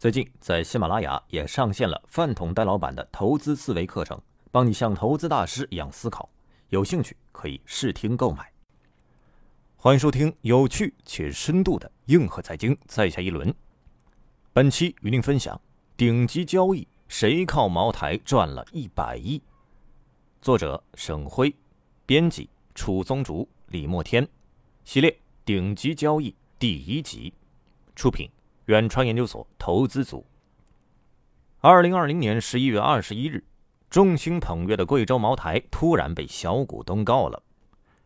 最近在喜马拉雅也上线了饭桶戴老板的投资思维课程，帮你像投资大师一样思考。有兴趣可以试听购买。欢迎收听有趣且深度的硬核财经，在下一轮。本期与您分享顶级交易，谁靠茅台赚了一百亿？作者沈辉，编辑楚宗竹、李墨天，系列顶级交易第一集，出品。远川研究所投资组。二零二零年十一月二十一日，众星捧月的贵州茅台突然被小股东告了。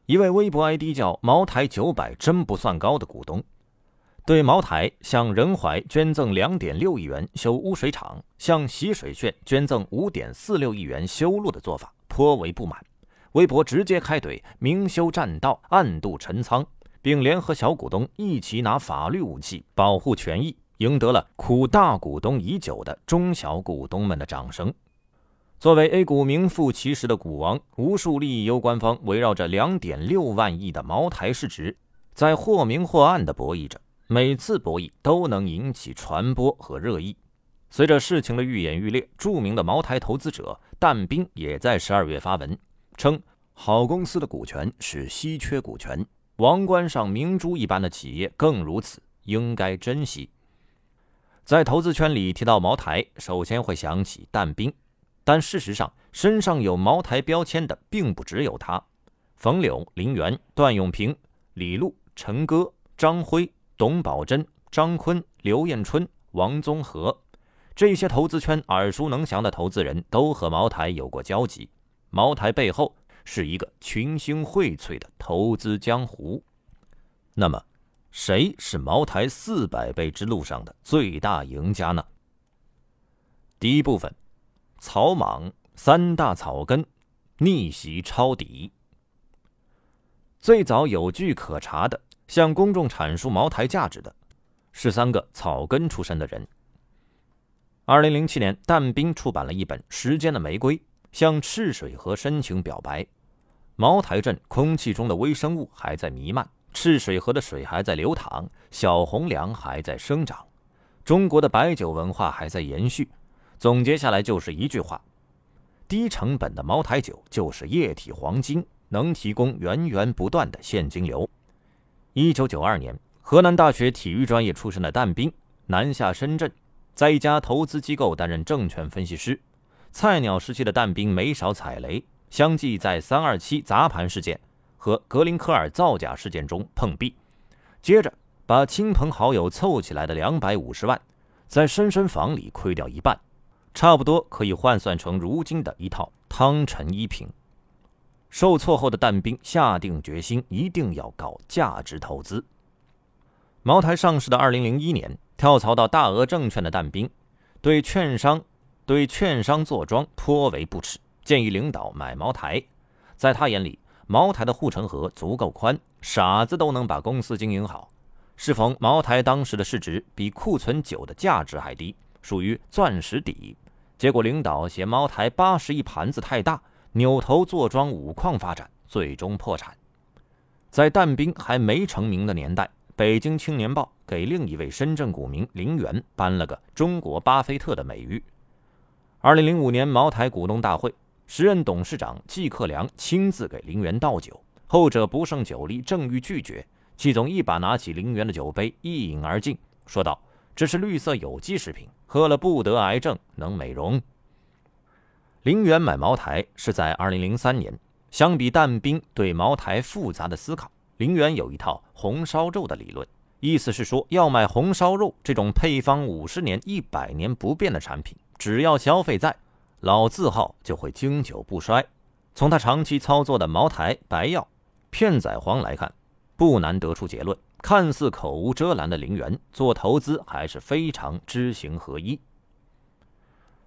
一位微博 ID 叫“茅台九百真不算高”的股东，对茅台向仁怀捐赠两点六亿元修污水厂，向习水县捐赠五点四六亿元修路的做法颇为不满，微博直接开怼，明修栈道，暗度陈仓。并联合小股东一起拿法律武器保护权益，赢得了苦大股东已久的中小股东们的掌声。作为 A 股名副其实的股王，无数利益攸关方围绕着两点六万亿的茅台市值，在或明或暗的博弈着。每次博弈都能引起传播和热议。随着事情的愈演愈烈，著名的茅台投资者但斌也在十二月发文称：“好公司的股权是稀缺股权。”王冠上明珠一般的企业更如此，应该珍惜。在投资圈里提到茅台，首先会想起但斌，但事实上，身上有茅台标签的并不只有他。冯柳、林园、段永平、李璐、陈哥、张辉、董宝珍、张坤、刘彦春、王宗和，这些投资圈耳熟能详的投资人都和茅台有过交集。茅台背后。是一个群星荟萃的投资江湖。那么，谁是茅台四百倍之路上的最大赢家呢？第一部分，草莽三大草根逆袭抄底。最早有据可查的，向公众阐述茅台价值的，是三个草根出身的人。二零零七年，但斌出版了一本《时间的玫瑰》。向赤水河深情表白。茅台镇空气中的微生物还在弥漫，赤水河的水还在流淌，小红梁还在生长，中国的白酒文化还在延续。总结下来就是一句话：低成本的茅台酒就是液体黄金，能提供源源不断的现金流。一九九二年，河南大学体育专业出身的但斌南下深圳，在一家投资机构担任证券分析师。菜鸟时期的但斌没少踩雷，相继在三二七砸盘事件和格林科尔造假事件中碰壁，接着把亲朋好友凑起来的两百五十万，在深深房里亏掉一半，差不多可以换算成如今的一套汤臣一品。受挫后的但斌下定决心，一定要搞价值投资。茅台上市的二零零一年，跳槽到大额证券的但斌，对券商。对券商坐庄颇为不耻，建议领导买茅台。在他眼里，茅台的护城河足够宽，傻子都能把公司经营好。适逢茅台当时的市值比库存酒的价值还低，属于钻石底。结果领导嫌茅台八十亿盘子太大，扭头坐庄五矿发展，最终破产。在但斌还没成名的年代，北京青年报给另一位深圳股民林园颁了个“中国巴菲特”的美誉。二零零五年茅台股东大会，时任董事长季克良亲自给林园倒酒，后者不胜酒力，正欲拒绝，季总一把拿起林园的酒杯，一饮而尽，说道：“这是绿色有机食品，喝了不得癌症，能美容。”林园买茅台是在二零零三年。相比但斌对茅台复杂的思考，林园有一套红烧肉的理论，意思是说要买红烧肉这种配方五十年、一百年不变的产品。只要消费在，老字号就会经久不衰。从他长期操作的茅台、白药、片仔癀来看，不难得出结论：看似口无遮拦的林园做投资还是非常知行合一。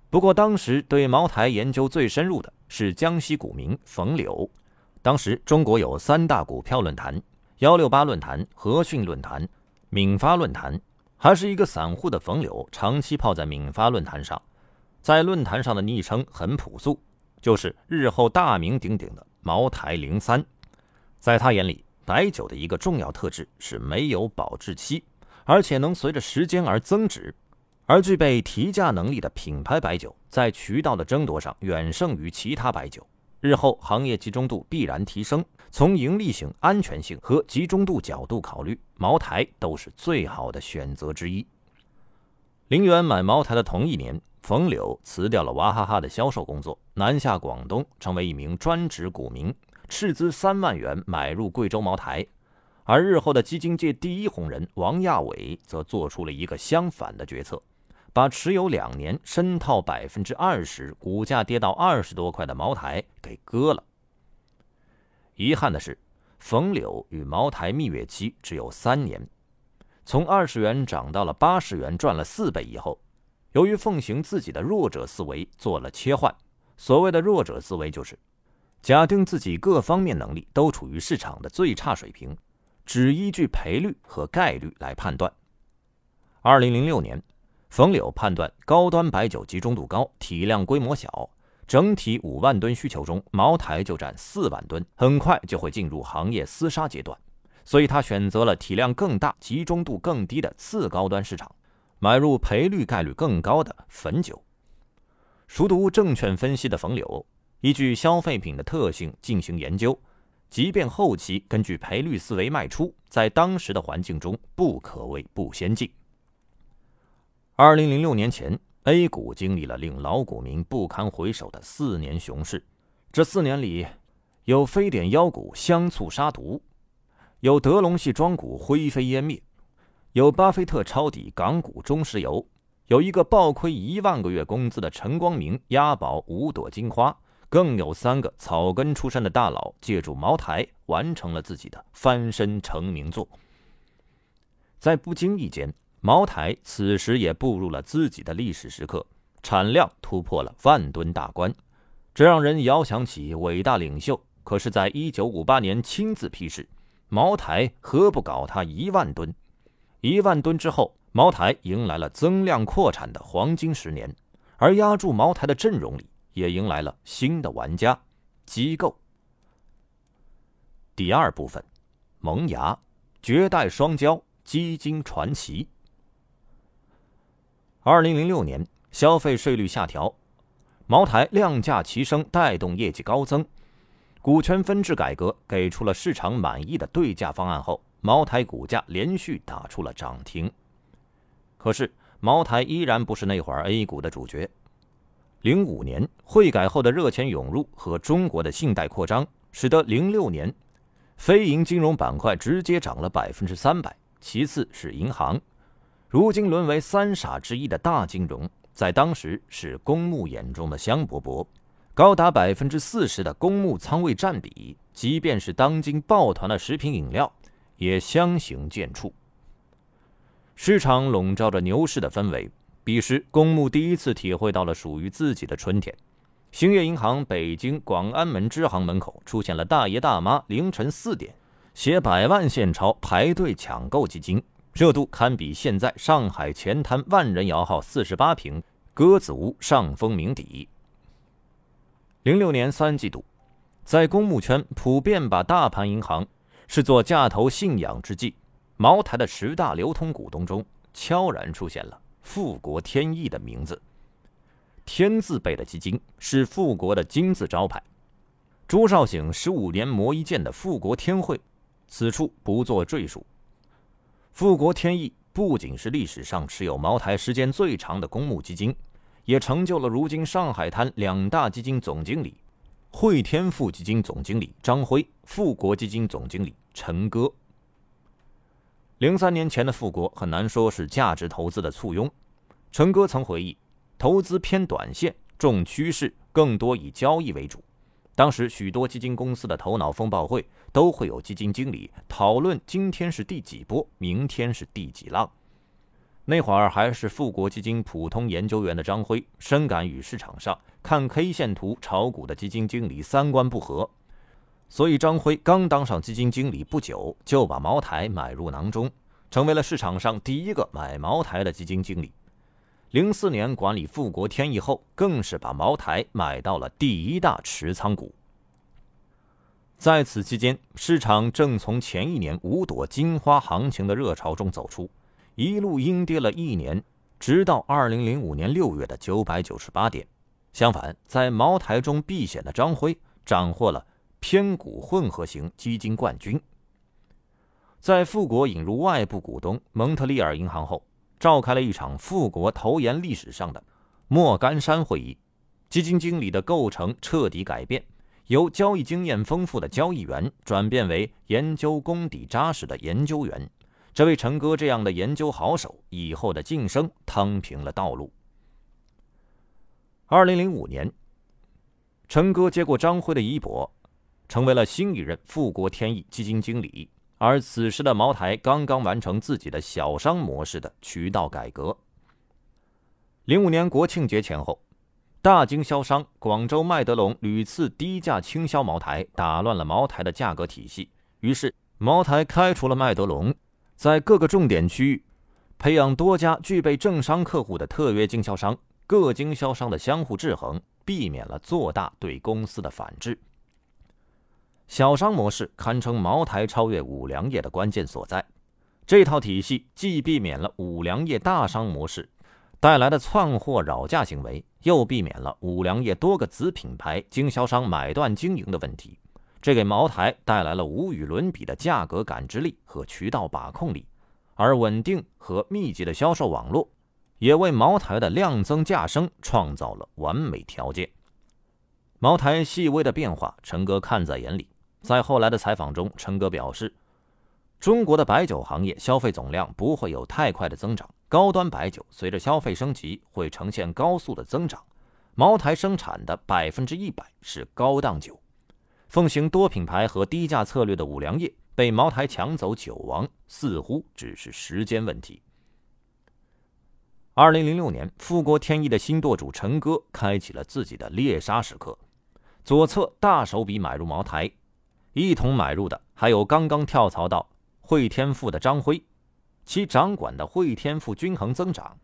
不过，当时对茅台研究最深入的是江西股民冯柳。当时中国有三大股票论坛：幺六八论坛、和讯论坛、闽发论坛。还是一个散户的冯柳，长期泡在闽发论坛上，在论坛上的昵称很朴素。就是日后大名鼎鼎的茅台零三，在他眼里，白酒的一个重要特质是没有保质期，而且能随着时间而增值。而具备提价能力的品牌白酒，在渠道的争夺上远胜于其他白酒，日后行业集中度必然提升。从盈利性、安全性和集中度角度考虑，茅台都是最好的选择之一。林园买茅台的同一年。冯柳辞掉了娃哈哈的销售工作，南下广东，成为一名专职股民，斥资三万元买入贵州茅台。而日后的基金界第一红人王亚伟则做出了一个相反的决策，把持有两年、深套百分之二十、股价跌到二十多块的茅台给割了。遗憾的是，冯柳与茅台蜜月期只有三年，从二十元涨到了八十元，赚了四倍以后。由于奉行自己的弱者思维，做了切换。所谓的弱者思维，就是假定自己各方面能力都处于市场的最差水平，只依据赔率和概率来判断。二零零六年，冯柳判断高端白酒集中度高，体量规模小，整体五万吨需求中，茅台就占四万吨，很快就会进入行业厮杀阶段，所以他选择了体量更大、集中度更低的次高端市场。买入赔率概率更高的汾酒。熟读证券分析的冯柳，依据消费品的特性进行研究，即便后期根据赔率思维卖出，在当时的环境中不可谓不先进。二零零六年前，A 股经历了令老股民不堪回首的四年熊市。这四年里，有非典妖股香醋杀毒，有德隆系庄股灰飞烟灭。有巴菲特抄底港股中石油，有一个暴亏一万个月工资的陈光明押宝五朵金花，更有三个草根出身的大佬借助茅台完成了自己的翻身成名作。在不经意间，茅台此时也步入了自己的历史时刻，产量突破了万吨大关，这让人遥想起伟大领袖。可是，在一九五八年亲自批示，茅台何不搞他一万吨？一万吨之后，茅台迎来了增量扩产的黄金十年，而压住茅台的阵容里也迎来了新的玩家——机构。第二部分，萌芽，绝代双骄，基金传奇。二零零六年，消费税率下调，茅台量价齐升，带动业绩高增。股权分置改革给出了市场满意的对价方案后。茅台股价连续打出了涨停，可是茅台依然不是那会儿 A 股的主角。零五年汇改后的热钱涌入和中国的信贷扩张，使得零六年非银金融板块直接涨了百分之三百。其次是银行，如今沦为三傻之一的大金融，在当时是公募眼中的香饽饽，高达百分之四十的公募仓位占比，即便是当今抱团的食品饮料。也相形见绌。市场笼罩着牛市的氛围，彼时公募第一次体会到了属于自己的春天。兴业银行北京广安门支行门口出现了大爷大妈凌晨四点携百万现钞排队抢购基金，热度堪比现在上海前滩万人摇号四十八平鸽子屋上风鸣笛。零六年三季度，在公募圈普遍把大盘银行。是做价投信仰之际，茅台的十大流通股东中悄然出现了富国天益的名字。天字辈的基金是富国的金字招牌。朱少醒十五年磨一剑的富国天惠，此处不做赘述。富国天益不仅是历史上持有茅台时间最长的公募基金，也成就了如今上海滩两大基金总经理。汇添富基金总经理张辉，富国基金总经理陈哥。零三年前的富国很难说是价值投资的簇拥。陈哥曾回忆，投资偏短线，重趋势，更多以交易为主。当时许多基金公司的头脑风暴会都会有基金经理讨论今天是第几波，明天是第几浪。那会儿还是富国基金普通研究员的张辉，深感与市场上看 K 线图炒股的基金经理三观不合，所以张辉刚当上基金经理不久，就把茅台买入囊中，成为了市场上第一个买茅台的基金经理。零四年管理富国天益后，更是把茅台买到了第一大持仓股。在此期间，市场正从前一年五朵金花行情的热潮中走出。一路阴跌了一年，直到二零零五年六月的九百九十八点。相反，在茅台中避险的张辉斩获了偏股混合型基金冠军。在富国引入外部股东蒙特利尔银行后，召开了一场富国投研历史上的莫干山会议，基金经理的构成彻底改变，由交易经验丰富的交易员转变为研究功底扎实的研究员。这位陈哥这样的研究好手，以后的晋升趟平了道路。二零零五年，陈哥接过张辉的衣钵，成为了新一任富国天益基金经理。而此时的茅台刚刚完成自己的小商模式的渠道改革。零五年国庆节前后，大经销商广州麦德龙屡次低价倾销茅台，打乱了茅台的价格体系。于是，茅台开除了麦德龙。在各个重点区域，培养多家具备政商客户的特约经销商，各经销商的相互制衡，避免了做大对公司的反制。小商模式堪称茅台超越五粮液的关键所在。这套体系既避免了五粮液大商模式带来的窜货扰价行为，又避免了五粮液多个子品牌经销商买断经营的问题。这给茅台带来了无与伦比的价格感知力和渠道把控力，而稳定和密集的销售网络，也为茅台的量增价升创造了完美条件。茅台细微的变化，陈哥看在眼里。在后来的采访中，陈哥表示，中国的白酒行业消费总量不会有太快的增长，高端白酒随着消费升级会呈现高速的增长。茅台生产的百分之一百是高档酒。奉行多品牌和低价策略的五粮液被茅台抢走酒王，似乎只是时间问题。二零零六年，富国天益的新舵主陈哥开启了自己的猎杀时刻，左侧大手笔买入茅台，一同买入的还有刚刚跳槽到汇添富的张辉，其掌管的汇添富均衡增长，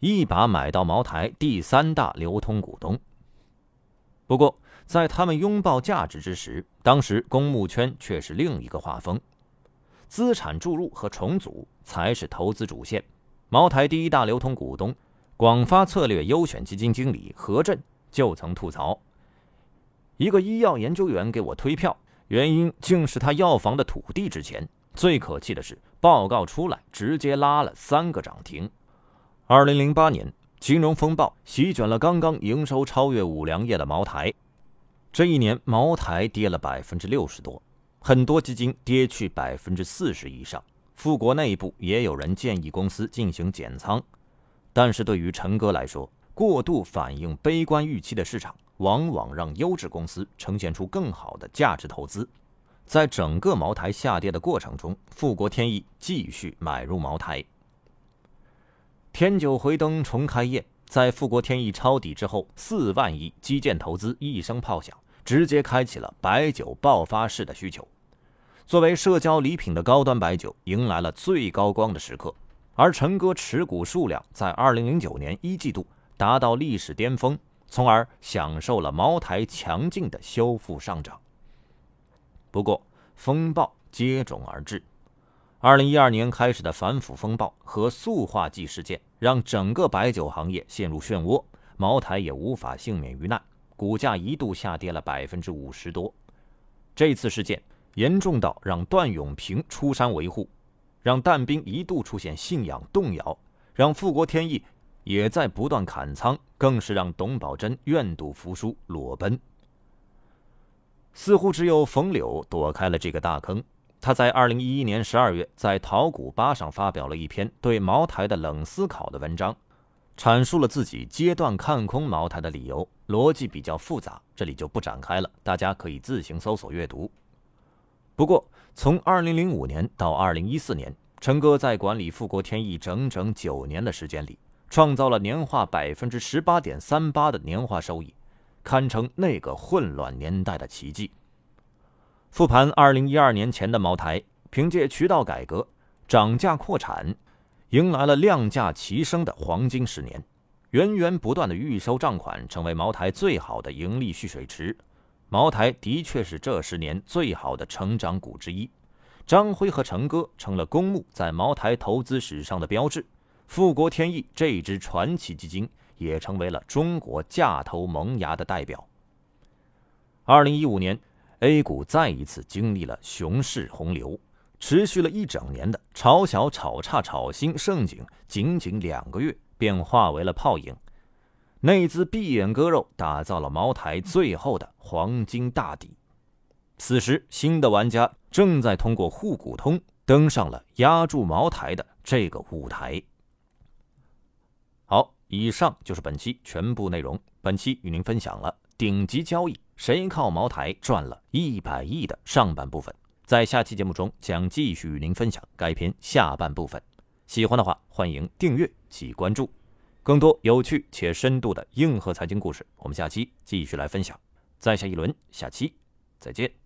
一把买到茅台第三大流通股东。不过，在他们拥抱价值之时，当时公募圈却是另一个画风，资产注入和重组才是投资主线。茅台第一大流通股东广发策略优选基金经理何震就曾吐槽：“一个医药研究员给我推票，原因竟是他药房的土地值钱。最可气的是，报告出来直接拉了三个涨停。”二零零八年，金融风暴席卷了刚刚营收超越五粮液的茅台。这一年，茅台跌了百分之六十多，很多基金跌去百分之四十以上。富国内部也有人建议公司进行减仓，但是对于陈哥来说，过度反映悲观预期的市场，往往让优质公司呈现出更好的价值投资。在整个茅台下跌的过程中，富国天益继续买入茅台。天酒回灯重开业，在富国天益抄底之后，四万亿基建投资一声炮响。直接开启了白酒爆发式的需求。作为社交礼品的高端白酒，迎来了最高光的时刻。而陈哥持股数量在2009年一季度达到历史巅峰，从而享受了茅台强劲的修复上涨。不过，风暴接踵而至。2012年开始的反腐风暴和塑化剂事件，让整个白酒行业陷入漩涡，茅台也无法幸免于难。股价一度下跌了百分之五十多，这次事件严重到让段永平出山维护，让但兵一度出现信仰动摇，让富国天益也在不断砍仓，更是让董宝珍愿赌服输裸奔。似乎只有冯柳躲开了这个大坑。他在二零一一年十二月在淘股吧上发表了一篇对茅台的冷思考的文章，阐述了自己阶段看空茅台的理由，逻辑比较复杂，这里就不展开了，大家可以自行搜索阅读。不过，从2005年到2014年，陈哥在管理富国天益整整九年的时间里，创造了年化百分之十八点三八的年化收益，堪称那个混乱年代的奇迹。复盘2012年前的茅台，凭借渠道改革、涨价扩产。迎来了量价齐升的黄金十年，源源不断的预收账款成为茅台最好的盈利蓄水池。茅台的确是这十年最好的成长股之一。张辉和陈哥成了公募在茅台投资史上的标志，富国天益这支传奇基金也成为了中国价投萌芽的代表。二零一五年，A 股再一次经历了熊市洪流。持续了一整年的炒小、炒差、炒新盛景，仅仅两个月便化为了泡影。内资闭眼割肉，打造了茅台最后的黄金大底。此时，新的玩家正在通过沪股通登上了压住茅台的这个舞台。好，以上就是本期全部内容。本期与您分享了顶级交易，谁靠茅台赚了一百亿的上半部分。在下期节目中，将继续与您分享该片下半部分。喜欢的话，欢迎订阅及关注，更多有趣且深度的硬核财经故事，我们下期继续来分享。在下一轮，下期再见。